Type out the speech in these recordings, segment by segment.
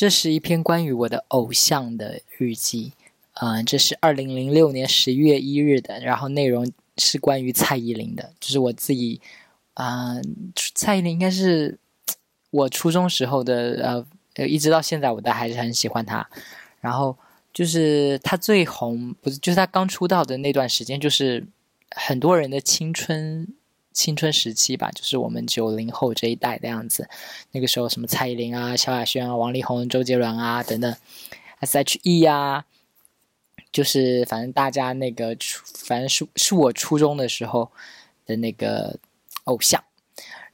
这是一篇关于我的偶像的日记。嗯，这是二零零六年十一月一日的，然后内容是关于蔡依林的，就是我自己，嗯，蔡依林应该是我初中时候的，呃，一直到现在我都还是很喜欢她。然后就是她最红，不是就是她刚出道的那段时间，就是很多人的青春青春时期吧，就是我们九零后这一代的样子。那个时候什么蔡依林啊、萧亚轩啊、王力宏、周杰伦啊等等，S.H.E 呀。就是反正大家那个，反正是是我初中的时候的那个偶像。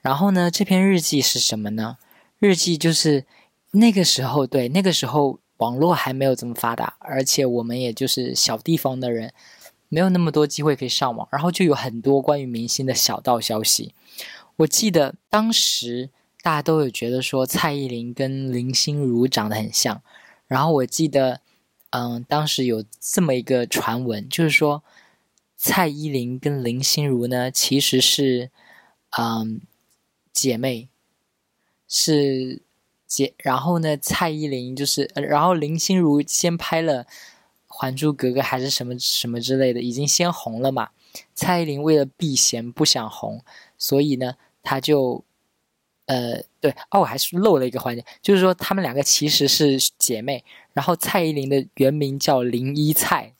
然后呢，这篇日记是什么呢？日记就是那个时候，对那个时候网络还没有这么发达，而且我们也就是小地方的人，没有那么多机会可以上网，然后就有很多关于明星的小道消息。我记得当时大家都有觉得说蔡依林跟林心如长得很像，然后我记得。嗯，当时有这么一个传闻，就是说蔡依林跟林心如呢，其实是嗯姐妹，是姐。然后呢，蔡依林就是，然后林心如先拍了《还珠格格》还是什么什么之类的，已经先红了嘛。蔡依林为了避嫌不想红，所以呢，她就。呃，对哦，我还是漏了一个环节，就是说他们两个其实是姐妹。然后蔡依林的原名叫林依蔡，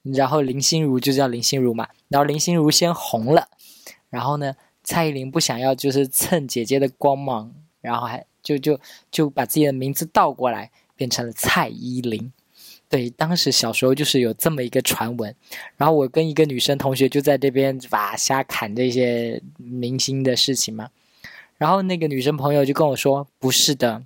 然后林心如就叫林心如嘛。然后林心如先红了，然后呢，蔡依林不想要就是蹭姐姐的光芒，然后还就就就把自己的名字倒过来变成了蔡依林。对，当时小时候就是有这么一个传闻。然后我跟一个女生同学就在这边哇瞎侃这些明星的事情嘛。然后那个女生朋友就跟我说：“不是的，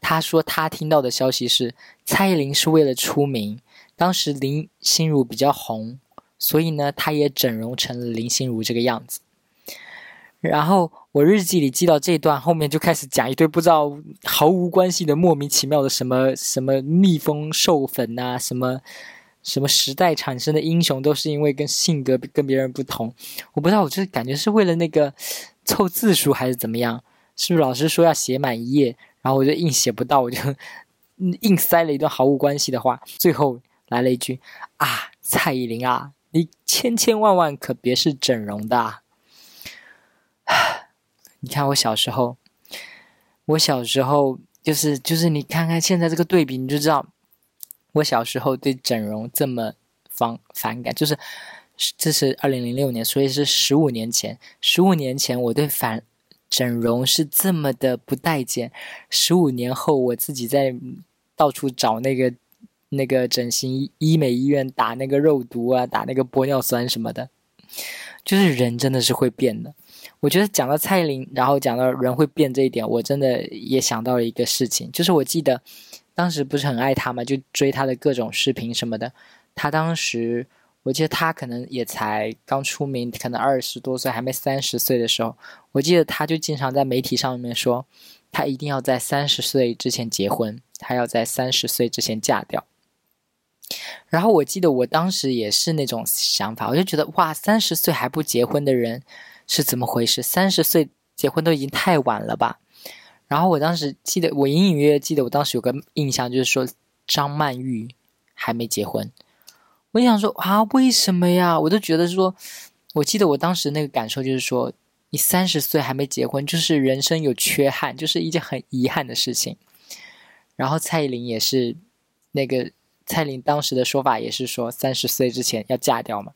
她说她听到的消息是蔡依林是为了出名，当时林心如比较红，所以呢，她也整容成了林心如这个样子。”然后我日记里记到这段后面就开始讲一堆不知道毫无关系的莫名其妙的什么什么蜜蜂授粉呐，什么什么时代产生的英雄都是因为跟性格跟别人不同，我不知道，我就是感觉是为了那个。凑字数还是怎么样？是不是老师说要写满一页，然后我就硬写不到，我就 硬塞了一段毫无关系的话。最后来了一句：“啊，蔡依林啊，你千千万万可别是整容的。” 你看我小时候，我小时候就是就是你看看现在这个对比，你就知道我小时候对整容这么反反感，就是。这是二零零六年，所以是十五年前。十五年前，我对反整容是这么的不待见。十五年后，我自己在到处找那个那个整形医美医院打那个肉毒啊，打那个玻尿酸什么的。就是人真的是会变的。我觉得讲到蔡依林，然后讲到人会变这一点，我真的也想到了一个事情，就是我记得当时不是很爱她嘛，就追她的各种视频什么的。她当时。我记得她可能也才刚出名，可能二十多岁，还没三十岁的时候，我记得她就经常在媒体上面说，她一定要在三十岁之前结婚，她要在三十岁之前嫁掉。然后我记得我当时也是那种想法，我就觉得哇，三十岁还不结婚的人是怎么回事？三十岁结婚都已经太晚了吧？然后我当时记得，我隐隐约约记得，我当时有个印象就是说，张曼玉还没结婚。我想说啊，为什么呀？我都觉得说，我记得我当时那个感受就是说，你三十岁还没结婚，就是人生有缺憾，就是一件很遗憾的事情。然后蔡依林也是，那个蔡依林当时的说法也是说，三十岁之前要嫁掉嘛。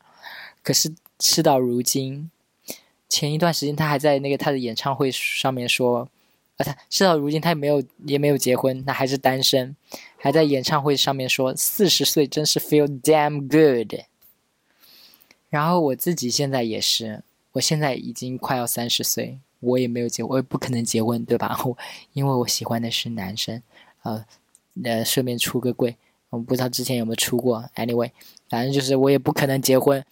可是事到如今，前一段时间他还在那个他的演唱会上面说。啊，他事到如今，他也没有也没有结婚，那还是单身，还在演唱会上面说四十岁真是 feel damn good。然后我自己现在也是，我现在已经快要三十岁，我也没有结，我也不可能结婚，对吧？我因为我喜欢的是男生，呃，呃，顺便出个柜，我不知道之前有没有出过，anyway，反正就是我也不可能结婚。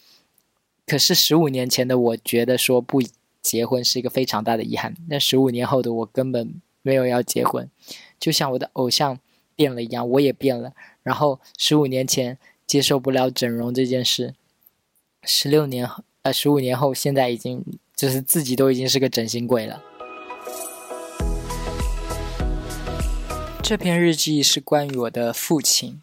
可是十五年前的我觉得说不。结婚是一个非常大的遗憾。那十五年后的我根本没有要结婚，就像我的偶像变了一样，我也变了。然后十五年前接受不了整容这件事，十六年呃十五年后现在已经就是自己都已经是个整形鬼了。这篇日记是关于我的父亲，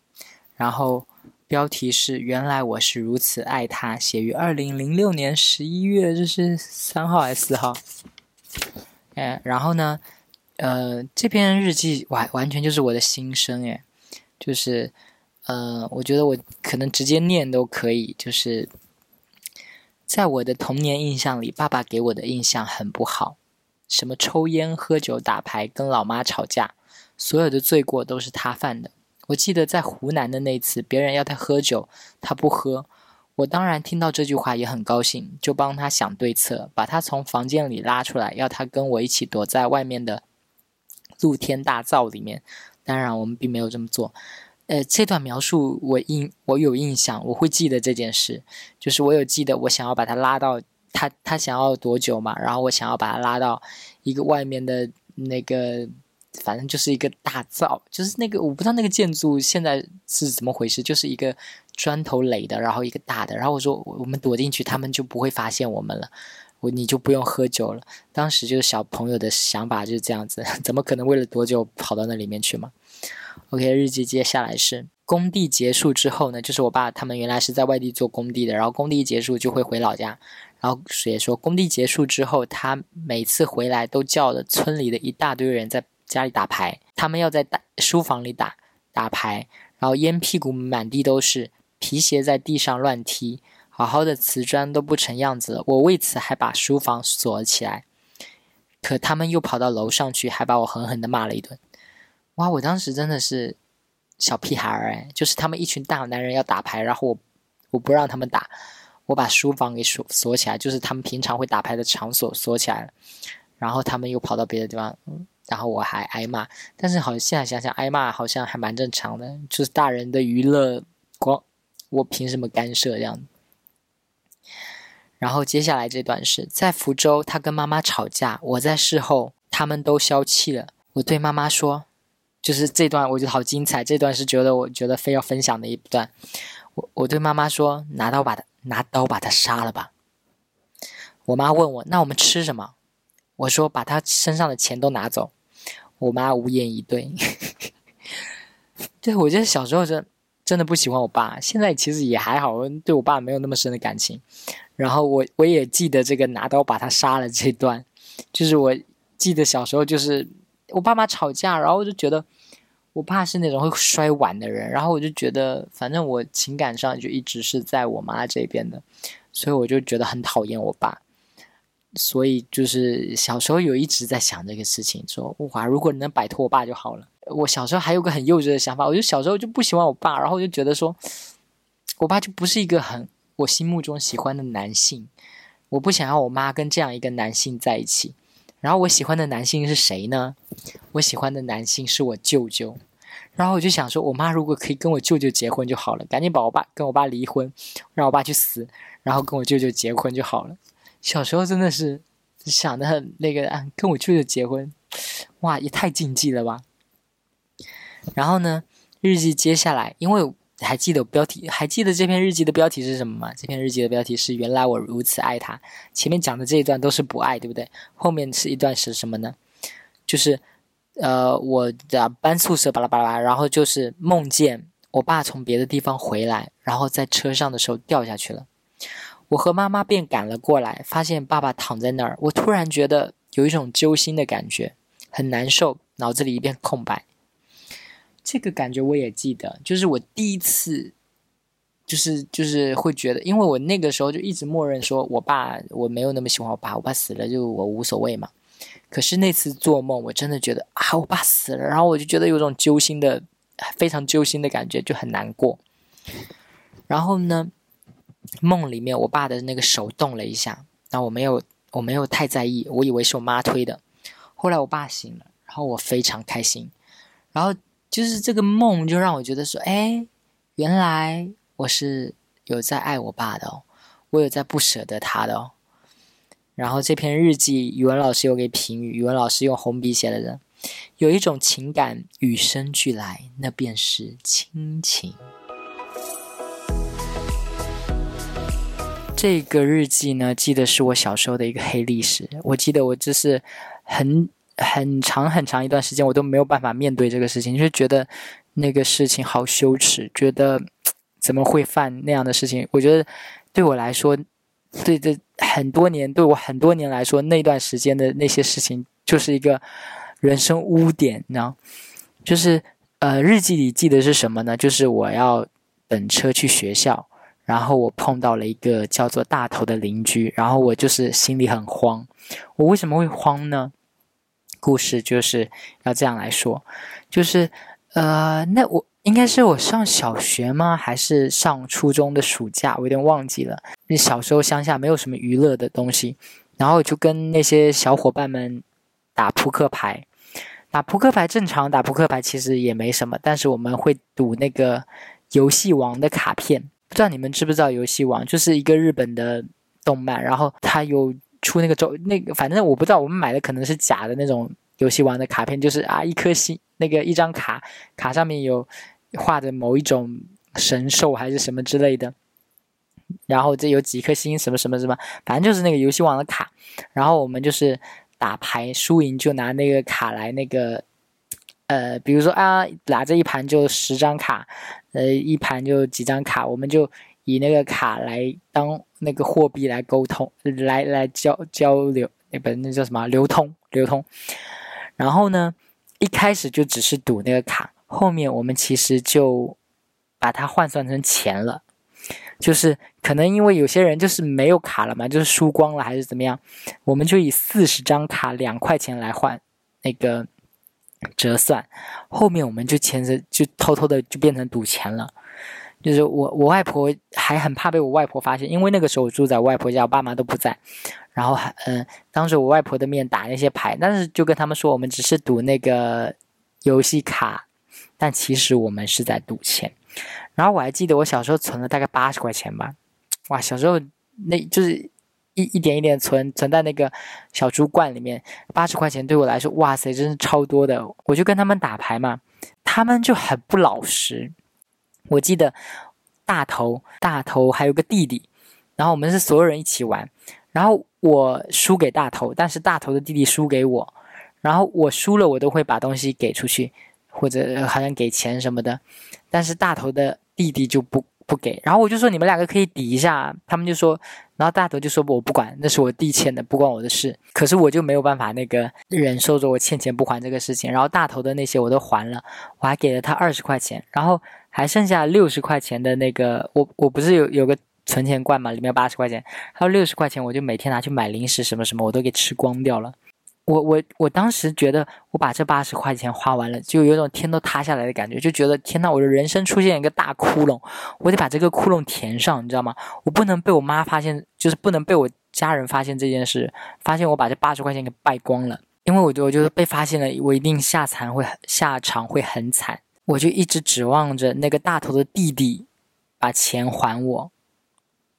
然后标题是“原来我是如此爱他”，写于二零零六年十一月，这是三号还是四号？哎，然后呢，呃，这篇日记完完全就是我的心声，哎，就是，呃，我觉得我可能直接念都可以，就是在我的童年印象里，爸爸给我的印象很不好，什么抽烟、喝酒、打牌、跟老妈吵架。所有的罪过都是他犯的。我记得在湖南的那次，别人要他喝酒，他不喝。我当然听到这句话也很高兴，就帮他想对策，把他从房间里拉出来，要他跟我一起躲在外面的露天大灶里面。当然，我们并没有这么做。呃，这段描述我印我有印象，我会记得这件事，就是我有记得我想要把他拉到他他想要多久嘛，然后我想要把他拉到一个外面的那个。反正就是一个大灶，就是那个我不知道那个建筑现在是怎么回事，就是一个砖头垒的，然后一个大的。然后我说我们躲进去，他们就不会发现我们了，我你就不用喝酒了。当时就是小朋友的想法就是这样子，怎么可能为了躲酒跑到那里面去嘛？OK，日记接下来是工地结束之后呢，就是我爸他们原来是在外地做工地的，然后工地一结束就会回老家。然后也说工地结束之后，他每次回来都叫了村里的一大堆人在。家里打牌，他们要在打书房里打打牌，然后烟屁股满地都是，皮鞋在地上乱踢，好好的瓷砖都不成样子了。我为此还把书房锁了起来，可他们又跑到楼上去，还把我狠狠的骂了一顿。哇，我当时真的是小屁孩儿哎，就是他们一群大男人要打牌，然后我我不让他们打，我把书房给锁锁起来，就是他们平常会打牌的场所锁起来了，然后他们又跑到别的地方。然后我还挨骂，但是好像现在想想，挨骂好像还蛮正常的，就是大人的娱乐，光我凭什么干涉这样？然后接下来这段是在福州，他跟妈妈吵架，我在事后，他们都消气了。我对妈妈说，就是这段我觉得好精彩，这段是觉得我觉得非要分享的一段。我我对妈妈说，拿刀把他拿刀把他杀了吧。我妈问我，那我们吃什么？我说把他身上的钱都拿走。我妈无言以对。对，我觉得小时候真真的不喜欢我爸，现在其实也还好，对我爸没有那么深的感情。然后我我也记得这个拿刀把他杀了这段，就是我记得小时候就是我爸妈吵架，然后我就觉得我爸是那种会摔碗的人，然后我就觉得反正我情感上就一直是在我妈这边的，所以我就觉得很讨厌我爸。所以就是小时候有一直在想这个事情，说哇，如果能摆脱我爸就好了。我小时候还有个很幼稚的想法，我就小时候就不喜欢我爸，然后我就觉得说，我爸就不是一个很我心目中喜欢的男性，我不想要我妈跟这样一个男性在一起。然后我喜欢的男性是谁呢？我喜欢的男性是我舅舅。然后我就想说，我妈如果可以跟我舅舅结婚就好了，赶紧把我爸跟我爸离婚，让我爸去死，然后跟我舅舅结婚就好了。小时候真的是想的很那个啊，跟我舅舅结婚，哇，也太禁忌了吧。然后呢，日记接下来，因为还记得标题，还记得这篇日记的标题是什么吗？这篇日记的标题是“原来我如此爱他”。前面讲的这一段都是不爱，对不对？后面是一段是什么呢？就是呃，我的搬宿舍巴拉巴拉，然后就是梦见我爸从别的地方回来，然后在车上的时候掉下去了。我和妈妈便赶了过来，发现爸爸躺在那儿。我突然觉得有一种揪心的感觉，很难受，脑子里一片空白。这个感觉我也记得，就是我第一次，就是就是会觉得，因为我那个时候就一直默认说我爸我没有那么喜欢我爸，我爸死了就我无所谓嘛。可是那次做梦，我真的觉得啊，我爸死了，然后我就觉得有种揪心的，非常揪心的感觉，就很难过。然后呢？梦里面，我爸的那个手动了一下，那我没有，我没有太在意，我以为是我妈推的。后来我爸醒了，然后我非常开心，然后就是这个梦就让我觉得说，哎，原来我是有在爱我爸的哦，我有在不舍得他的哦。然后这篇日记，语文老师有给评语，语文老师用红笔写的，人有一种情感与生俱来，那便是亲情。这个日记呢，记得是我小时候的一个黑历史。我记得我这是很很长很长一段时间，我都没有办法面对这个事情，就是觉得那个事情好羞耻，觉得怎么会犯那样的事情？我觉得对我来说，对这很多年，对我很多年来说，那段时间的那些事情，就是一个人生污点，你知道？就是呃，日记里记得是什么呢？就是我要等车去学校。然后我碰到了一个叫做大头的邻居，然后我就是心里很慌。我为什么会慌呢？故事就是要这样来说，就是呃，那我应该是我上小学吗？还是上初中的暑假？我有点忘记了。那小时候乡下没有什么娱乐的东西，然后就跟那些小伙伴们打扑克牌。打扑克牌正常，打扑克牌其实也没什么，但是我们会赌那个游戏王的卡片。不知道你们知不知道游戏王就是一个日本的动漫，然后它有出那个周那个，反正我不知道，我们买的可能是假的那种游戏王的卡片，就是啊一颗星，那个一张卡，卡上面有画的某一种神兽还是什么之类的，然后这有几颗星什么什么什么，反正就是那个游戏王的卡，然后我们就是打牌输赢就拿那个卡来那个。呃，比如说啊，拿着一盘就十张卡，呃，一盘就几张卡，我们就以那个卡来当那个货币来沟通，来来交交流，那本那叫什么流通流通。然后呢，一开始就只是赌那个卡，后面我们其实就把它换算成钱了，就是可能因为有些人就是没有卡了嘛，就是输光了还是怎么样，我们就以四十张卡两块钱来换那个。折算，后面我们就牵着，就偷偷的就变成赌钱了。就是我我外婆还很怕被我外婆发现，因为那个时候我住在我外婆家，我爸妈都不在。然后还嗯，当着我外婆的面打那些牌，但是就跟他们说我们只是赌那个游戏卡，但其实我们是在赌钱。然后我还记得我小时候存了大概八十块钱吧，哇，小时候那就是。一一点一点存存在那个小猪罐里面，八十块钱对我来说，哇塞，真是超多的。我就跟他们打牌嘛，他们就很不老实。我记得大头大头还有个弟弟，然后我们是所有人一起玩，然后我输给大头，但是大头的弟弟输给我，然后我输了我都会把东西给出去，或者好像给钱什么的，但是大头的弟弟就不。不给，然后我就说你们两个可以抵一下，他们就说，然后大头就说我不管，那是我弟欠的，不关我的事。可是我就没有办法那个忍受着我欠钱不还这个事情，然后大头的那些我都还了，我还给了他二十块钱，然后还剩下六十块钱的那个，我我不是有有个存钱罐嘛，里面八十块钱，还有六十块钱，我就每天拿去买零食什么什么，我都给吃光掉了。我我我当时觉得我把这八十块钱花完了，就有种天都塌下来的感觉，就觉得天呐，我的人生出现一个大窟窿，我得把这个窟窿填上，你知道吗？我不能被我妈发现，就是不能被我家人发现这件事，发现我把这八十块钱给败光了，因为我就我觉得被发现了，我一定下惨会下场会很惨，我就一直指望着那个大头的弟弟把钱还我，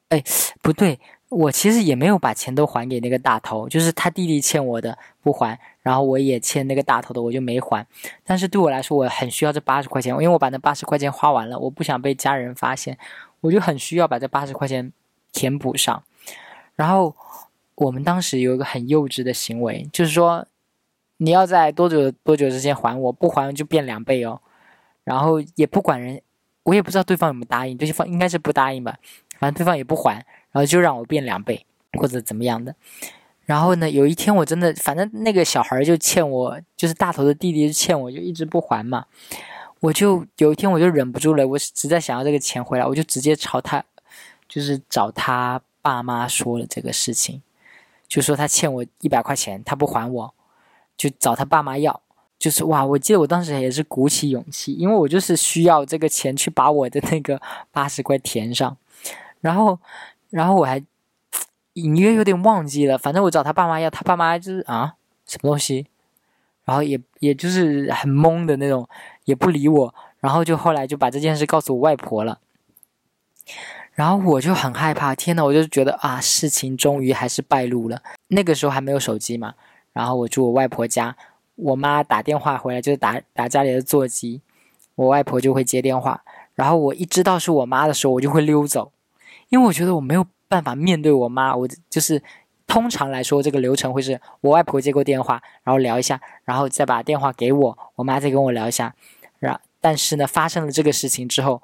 哎，不对。我其实也没有把钱都还给那个大头，就是他弟弟欠我的不还，然后我也欠那个大头的，我就没还。但是对我来说，我很需要这八十块钱，因为我把那八十块钱花完了，我不想被家人发现，我就很需要把这八十块钱填补上。然后我们当时有一个很幼稚的行为，就是说你要在多久多久之前还我，不还就变两倍哦。然后也不管人，我也不知道对方有没有答应，对方应该是不答应吧，反正对方也不还。然后就让我变两倍，或者怎么样的。然后呢，有一天我真的，反正那个小孩就欠我，就是大头的弟弟欠我，就一直不还嘛。我就有一天我就忍不住了，我实在想要这个钱回来，我就直接朝他，就是找他爸妈说了这个事情，就说他欠我一百块钱，他不还我，就找他爸妈要。就是哇，我记得我当时也是鼓起勇气，因为我就是需要这个钱去把我的那个八十块填上，然后。然后我还隐约有点忘记了，反正我找他爸妈要，他爸妈就是啊什么东西，然后也也就是很懵的那种，也不理我。然后就后来就把这件事告诉我外婆了，然后我就很害怕，天呐，我就觉得啊，事情终于还是败露了。那个时候还没有手机嘛，然后我住我外婆家，我妈打电话回来就是打打家里的座机，我外婆就会接电话，然后我一知道是我妈的时候，我就会溜走。因为我觉得我没有办法面对我妈，我就是通常来说，这个流程会是我外婆接过电话，然后聊一下，然后再把电话给我，我妈再跟我聊一下。然但是呢，发生了这个事情之后，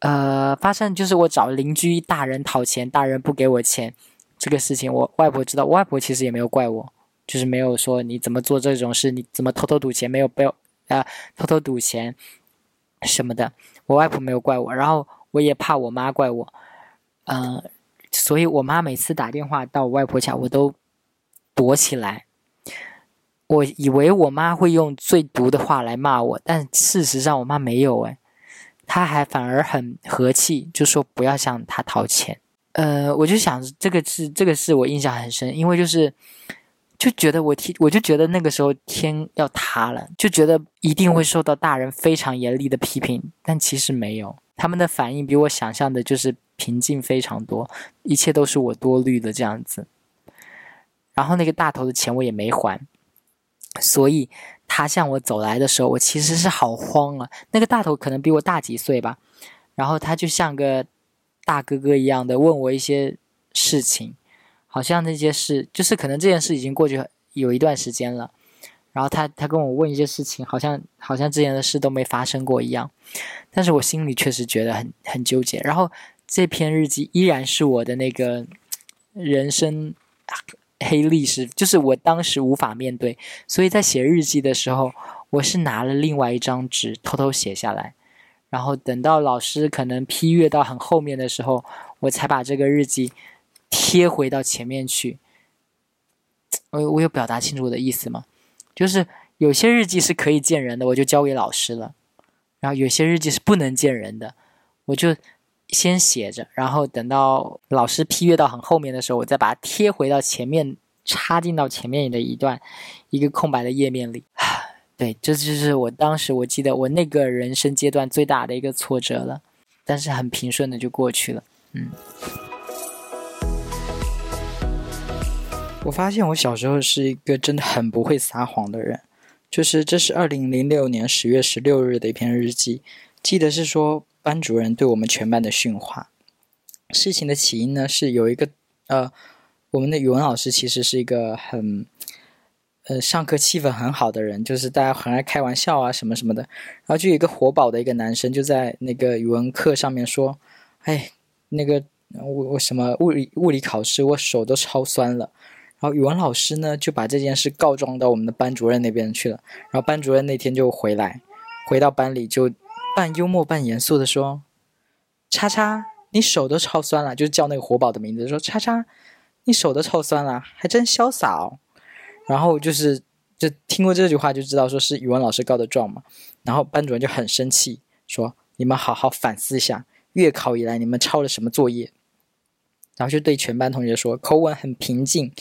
呃，发生就是我找邻居大人讨钱，大人不给我钱，这个事情我外婆知道，我外婆其实也没有怪我，就是没有说你怎么做这种事，你怎么偷偷赌钱，没有被啊偷偷赌钱什么的，我外婆没有怪我，然后我也怕我妈怪我，嗯，所以我妈每次打电话到我外婆家，我都躲起来。我以为我妈会用最毒的话来骂我，但事实上我妈没有哎，她还反而很和气，就说不要向她讨钱。呃，我就想这个是这个是我印象很深，因为就是就觉得我天，我就觉得那个时候天要塌了，就觉得一定会受到大人非常严厉的批评，但其实没有，他们的反应比我想象的就是平静非常多，一切都是我多虑的这样子。然后那个大头的钱我也没还。所以他向我走来的时候，我其实是好慌啊。那个大头可能比我大几岁吧，然后他就像个大哥哥一样的问我一些事情，好像那些事就是可能这件事已经过去有一段时间了。然后他他跟我问一些事情，好像好像之前的事都没发生过一样。但是我心里确实觉得很很纠结。然后这篇日记依然是我的那个人生。黑历史就是我当时无法面对，所以在写日记的时候，我是拿了另外一张纸偷偷写下来，然后等到老师可能批阅到很后面的时候，我才把这个日记贴回到前面去。我我有表达清楚我的意思吗？就是有些日记是可以见人的，我就交给老师了；然后有些日记是不能见人的，我就。先写着，然后等到老师批阅到很后面的时候，我再把它贴回到前面，插进到前面的一段一个空白的页面里。对，这就是我当时我记得我那个人生阶段最大的一个挫折了，但是很平顺的就过去了。嗯，我发现我小时候是一个真的很不会撒谎的人，就是这是二零零六年十月十六日的一篇日记，记得是说。班主任对我们全班的训话。事情的起因呢，是有一个呃，我们的语文老师其实是一个很呃上课气氛很好的人，就是大家很爱开玩笑啊什么什么的。然后就有一个活宝的一个男生就在那个语文课上面说：“哎，那个我我什么物理物理考试我手都超酸了。”然后语文老师呢就把这件事告状到我们的班主任那边去了。然后班主任那天就回来，回到班里就。半幽默半严肃的说：“叉叉，你手都超酸了。”就是叫那个活宝的名字，说：“叉叉，你手都超酸了，还真潇洒哦。”然后就是，就听过这句话就知道说是语文老师告的状嘛。然后班主任就很生气，说：“你们好好反思一下，月考以来你们抄了什么作业？”然后就对全班同学说：“口吻很平静。”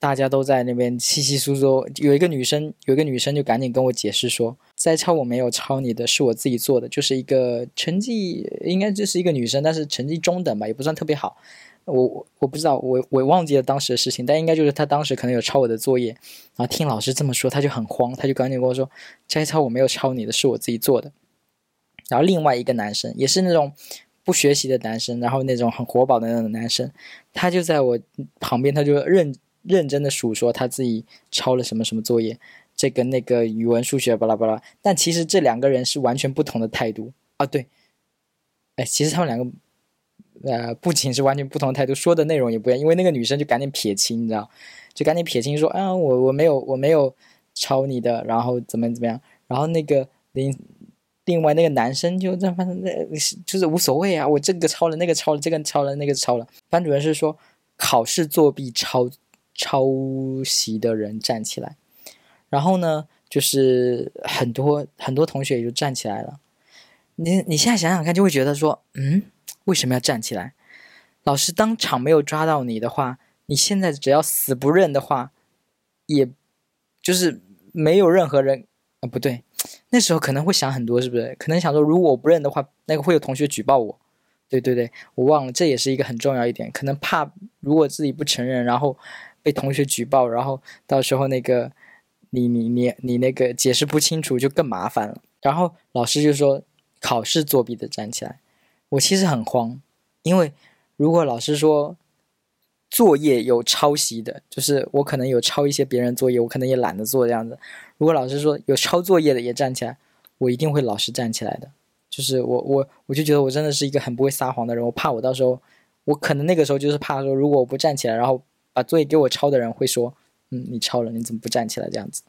大家都在那边稀稀疏疏，有一个女生，有一个女生就赶紧跟我解释说：“摘抄我没有抄你的，是我自己做的，就是一个成绩应该就是一个女生，但是成绩中等吧，也不算特别好。我我我不知道，我我忘记了当时的事情，但应该就是她当时可能有抄我的作业，然后听老师这么说，她就很慌，她就赶紧跟我说：摘抄我没有抄你的，是我自己做的。然后另外一个男生也是那种不学习的男生，然后那种很活宝的那种男生，他就在我旁边，他就认。认真的数说他自己抄了什么什么作业，这个那个语文数学巴拉巴拉，但其实这两个人是完全不同的态度啊！对，哎，其实他们两个，呃，不仅是完全不同的态度，说的内容也不一样。因为那个女生就赶紧撇清，你知道，就赶紧撇清说，啊，我我没有我没有抄你的，然后怎么怎么样，然后那个另另外那个男生就这反正那就是无所谓啊，我这个抄了，那个抄了，这个抄了，那个抄了。班主任是说考试作弊抄。抄袭的人站起来，然后呢，就是很多很多同学也就站起来了。你你现在想想看，就会觉得说，嗯，为什么要站起来？老师当场没有抓到你的话，你现在只要死不认的话，也就是没有任何人啊，不对，那时候可能会想很多，是不是？可能想说，如果我不认的话，那个会有同学举报我。对对对，我忘了，这也是一个很重要一点，可能怕如果自己不承认，然后。被同学举报，然后到时候那个你你你你那个解释不清楚就更麻烦了。然后老师就说考试作弊的站起来，我其实很慌，因为如果老师说作业有抄袭的，就是我可能有抄一些别人作业，我可能也懒得做这样子。如果老师说有抄作业的也站起来，我一定会老实站起来的。就是我我我就觉得我真的是一个很不会撒谎的人，我怕我到时候，我可能那个时候就是怕说，如果我不站起来，然后把作业给我抄的人会说，嗯，你抄了，你怎么不站起来这样子？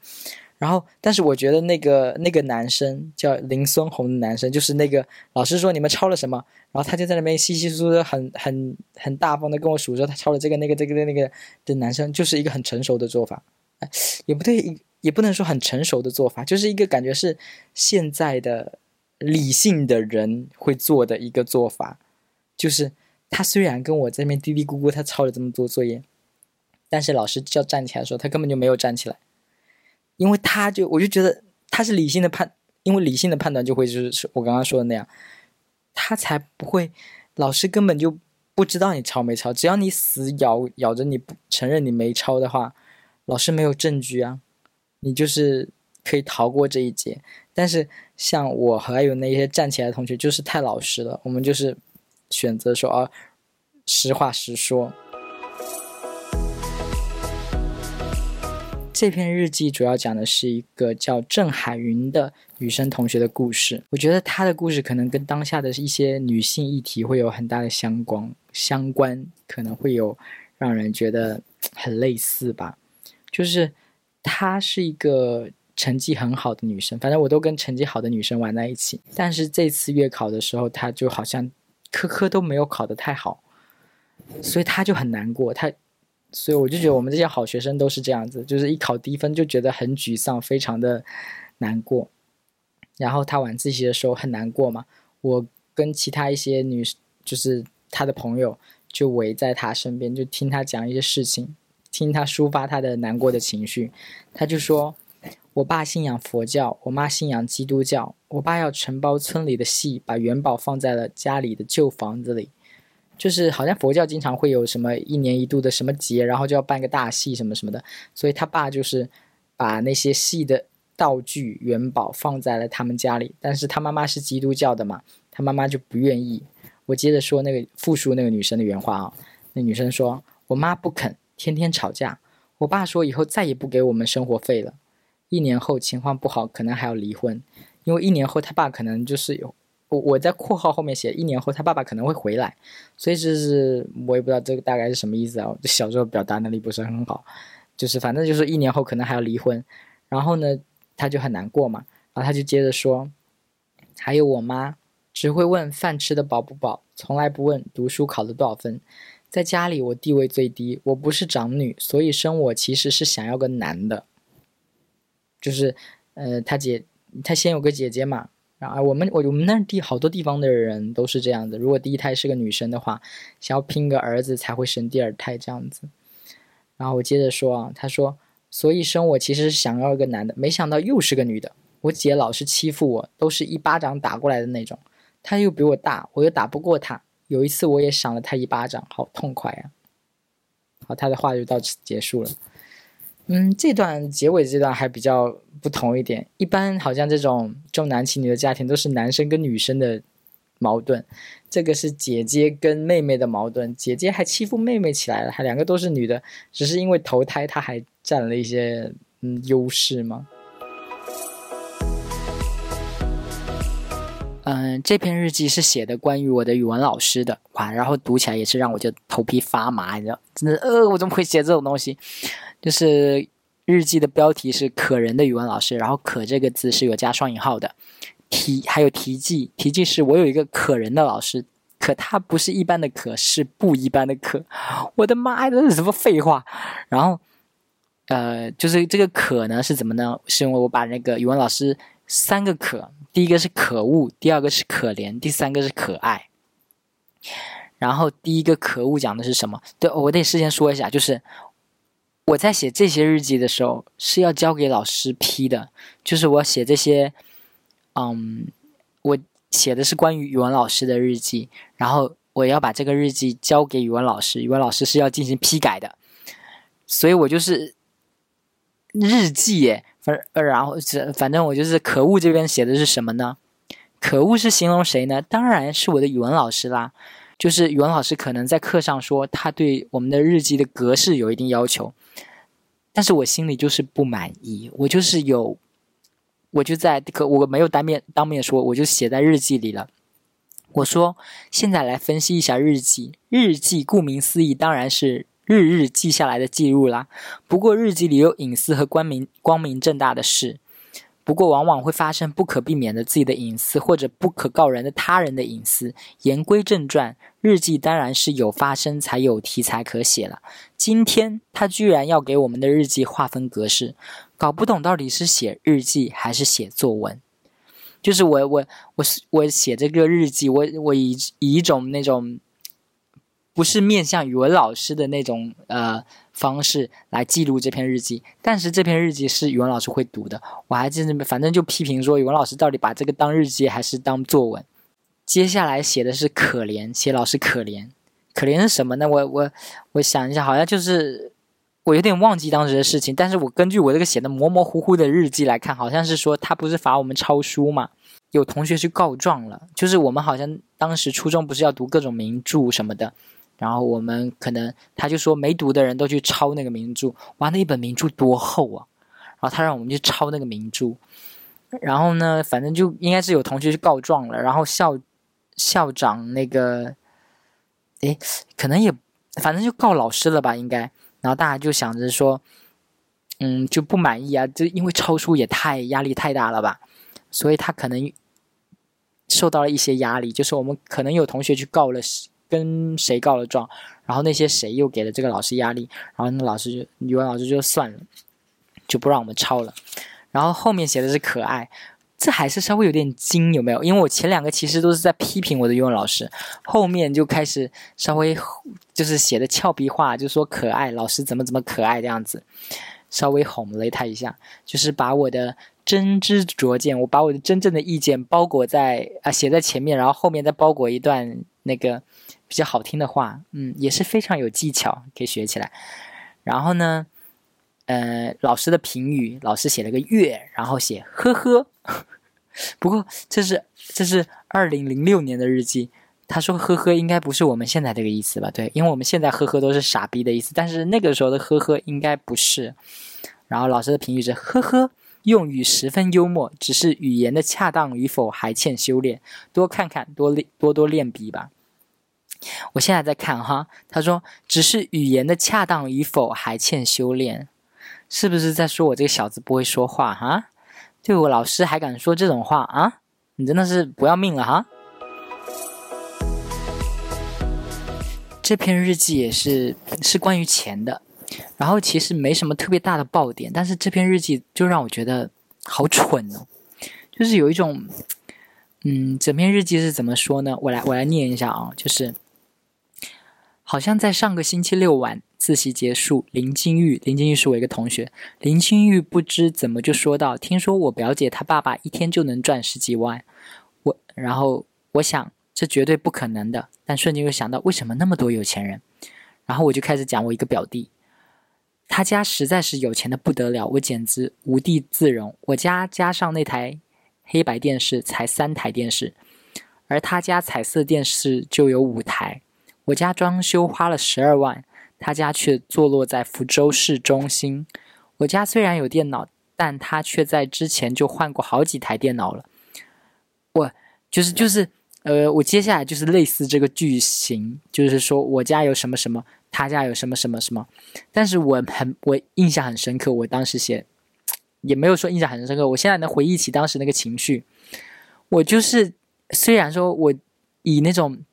然后，但是我觉得那个那个男生叫林孙红的男生，就是那个老师说你们抄了什么，然后他就在那边稀稀疏疏，很很很大方的跟我数着他抄了这个那个这个那个的男生，就是一个很成熟的做法，也不对，也不能说很成熟的做法，就是一个感觉是现在的理性的人会做的一个做法，就是他虽然跟我在那边嘀嘀咕咕，他抄了这么多作业，但是老师叫站起来的时候，他根本就没有站起来。因为他就我就觉得他是理性的判，因为理性的判断就会就是我刚刚说的那样，他才不会，老师根本就不知道你抄没抄，只要你死咬咬着你不承认你没抄的话，老师没有证据啊，你就是可以逃过这一劫。但是像我还有那些站起来的同学，就是太老实了，我们就是选择说啊，实话实说。这篇日记主要讲的是一个叫郑海云的女生同学的故事。我觉得她的故事可能跟当下的一些女性议题会有很大的相关，相关可能会有让人觉得很类似吧。就是她是一个成绩很好的女生，反正我都跟成绩好的女生玩在一起。但是这次月考的时候，她就好像科科都没有考得太好，所以她就很难过。她。所以我就觉得我们这些好学生都是这样子，就是一考低分就觉得很沮丧，非常的难过。然后他晚自习的时候很难过嘛，我跟其他一些女，就是他的朋友，就围在他身边，就听他讲一些事情，听他抒发他的难过的情绪。他就说：“我爸信仰佛教，我妈信仰基督教。我爸要承包村里的戏，把元宝放在了家里的旧房子里。”就是好像佛教经常会有什么一年一度的什么节，然后就要办个大戏什么什么的，所以他爸就是把那些戏的道具元宝放在了他们家里，但是他妈妈是基督教的嘛，他妈妈就不愿意。我接着说那个复述那个女生的原话啊，那女生说：“我妈不肯，天天吵架。我爸说以后再也不给我们生活费了。一年后情况不好，可能还要离婚，因为一年后他爸可能就是有。”我我在括号后面写一年后他爸爸可能会回来，所以这是我也不知道这个大概是什么意思啊。小时候表达能力不是很好，就是反正就是一年后可能还要离婚，然后呢他就很难过嘛，然后他就接着说，还有我妈只会问饭吃的饱不饱，从来不问读书考了多少分，在家里我地位最低，我不是长女，所以生我其实是想要个男的，就是呃他姐他先有个姐姐嘛。然后我们我我们那地好多地方的人都是这样的，如果第一胎是个女生的话，想要拼个儿子才会生第二胎这样子。然后我接着说啊，他说，所以生我其实是想要一个男的，没想到又是个女的。我姐老是欺负我，都是一巴掌打过来的那种。她又比我大，我又打不过她。有一次我也赏了她一巴掌，好痛快呀。好，他的话就到此结束了。嗯，这段结尾这段还比较不同一点。一般好像这种重男轻女的家庭都是男生跟女生的矛盾，这个是姐姐跟妹妹的矛盾。姐姐还欺负妹妹起来了，还两个都是女的，只是因为投胎，她还占了一些嗯优势吗？嗯，这篇日记是写的关于我的语文老师的哇，然后读起来也是让我就头皮发麻，你知道，真的呃，我怎么会写这种东西？就是日记的标题是“可人的语文老师”，然后“可”这个字是有加双引号的。题还有题记，题记是我有一个可人的老师，可他不是一般的可，是不一般的可。我的妈呀，这是什么废话？然后，呃，就是这个可呢是怎么呢？是因为我把那个语文老师三个可，第一个是可恶，第二个是可怜，第三个是可爱。然后第一个可恶讲的是什么？对，我得事先说一下，就是。我在写这些日记的时候是要交给老师批的，就是我写这些，嗯，我写的是关于语文老师的日记，然后我要把这个日记交给语文老师，语文老师是要进行批改的，所以我就是日记耶，反然后这反正我就是可恶这边写的是什么呢？可恶是形容谁呢？当然是我的语文老师啦。就是语文老师可能在课上说他对我们的日记的格式有一定要求，但是我心里就是不满意，我就是有，我就在可我没有当面当面说，我就写在日记里了。我说现在来分析一下日记，日记顾名思义当然是日日记下来的记录啦。不过日记里有隐私和光明光明正大的事。不过，往往会发生不可避免的自己的隐私，或者不可告人的他人的隐私。言归正传，日记当然是有发生才有题材可写了。今天他居然要给我们的日记划分格式，搞不懂到底是写日记还是写作文。就是我我我是我写这个日记，我我以以一种那种。不是面向语文老师的那种呃方式来记录这篇日记，但是这篇日记是语文老师会读的。我还记得，反正就批评说语文老师到底把这个当日记还是当作文。接下来写的是可怜，写老师可怜，可怜是什么呢？我我我想一下，好像就是我有点忘记当时的事情，但是我根据我这个写的模模糊糊的日记来看，好像是说他不是罚我们抄书嘛，有同学去告状了，就是我们好像当时初中不是要读各种名著什么的。然后我们可能，他就说没读的人都去抄那个名著，哇，那一本名著多厚啊！然后他让我们去抄那个名著，然后呢，反正就应该是有同学去告状了，然后校校长那个，诶，可能也反正就告老师了吧，应该。然后大家就想着说，嗯，就不满意啊，就因为抄书也太压力太大了吧，所以他可能受到了一些压力，就是我们可能有同学去告了。跟谁告了状，然后那些谁又给了这个老师压力，然后那老师就语文老师就算了，就不让我们抄了。然后后面写的是可爱，这还是稍微有点精，有没有？因为我前两个其实都是在批评我的语文老师，后面就开始稍微就是写的俏皮话，就说可爱老师怎么怎么可爱这样子，稍微哄了他一下，就是把我的真知灼见，我把我的真正的意见包裹在啊写在前面，然后后面再包裹一段那个。比较好听的话，嗯，也是非常有技巧，可以学起来。然后呢，呃，老师的评语，老师写了个月，然后写呵呵。不过这是这是二零零六年的日记，他说呵呵应该不是我们现在这个意思吧？对，因为我们现在呵呵都是傻逼的意思，但是那个时候的呵呵应该不是。然后老师的评语是呵呵，用语十分幽默，只是语言的恰当与否还欠修炼，多看看，多练，多多练笔吧。我现在在看哈，他说只是语言的恰当与否还欠修炼，是不是在说我这个小子不会说话哈？对我老师还敢说这种话啊？你真的是不要命了哈！这篇日记也是是关于钱的，然后其实没什么特别大的爆点，但是这篇日记就让我觉得好蠢哦，就是有一种，嗯，整篇日记是怎么说呢？我来我来念一下啊，就是。好像在上个星期六晚自习结束，林金玉，林金玉是我一个同学。林金玉不知怎么就说到，听说我表姐她爸爸一天就能赚十几万，我然后我想这绝对不可能的，但瞬间又想到为什么那么多有钱人，然后我就开始讲我一个表弟，他家实在是有钱的不得了，我简直无地自容。我家加上那台黑白电视才三台电视，而他家彩色电视就有五台。我家装修花了十二万，他家却坐落在福州市中心。我家虽然有电脑，但他却在之前就换过好几台电脑了。我就是就是，呃，我接下来就是类似这个句型，就是说我家有什么什么，他家有什么什么什么。但是我很我印象很深刻，我当时写也没有说印象很深刻。我现在能回忆起当时那个情绪，我就是虽然说我以那种。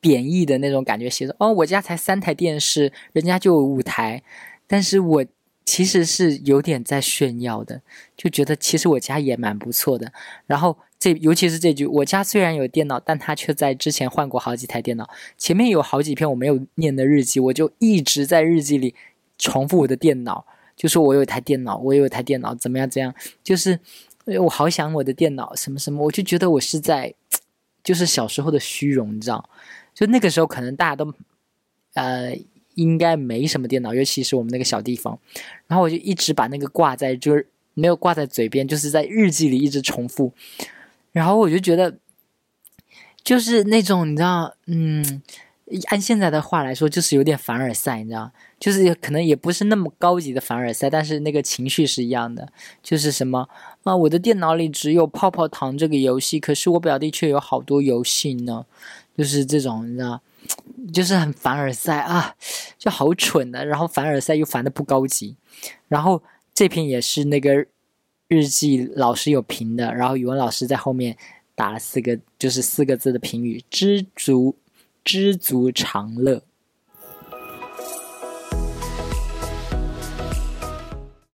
贬义的那种感觉，写着哦，我家才三台电视，人家就有五台，但是我其实是有点在炫耀的，就觉得其实我家也蛮不错的。然后这尤其是这句，我家虽然有电脑，但他却在之前换过好几台电脑。前面有好几篇我没有念的日记，我就一直在日记里重复我的电脑，就说我有一台电脑，我有一台电脑，怎么样？怎样？就是我好想我的电脑，什么什么，我就觉得我是在，就是小时候的虚荣，你知道。就那个时候，可能大家都，呃，应该没什么电脑，尤其是我们那个小地方。然后我就一直把那个挂在，就是没有挂在嘴边，就是在日记里一直重复。然后我就觉得，就是那种你知道，嗯，按现在的话来说，就是有点凡尔赛，你知道，就是可能也不是那么高级的凡尔赛，但是那个情绪是一样的，就是什么啊，我的电脑里只有泡泡糖这个游戏，可是我表弟却有好多游戏呢，就是这种，你知道，就是很凡尔赛啊，就好蠢的，然后凡尔赛又烦的不高级，然后这篇也是那个日记老师有评的，然后语文老师在后面。打了四个，就是四个字的评语：知足，知足常乐。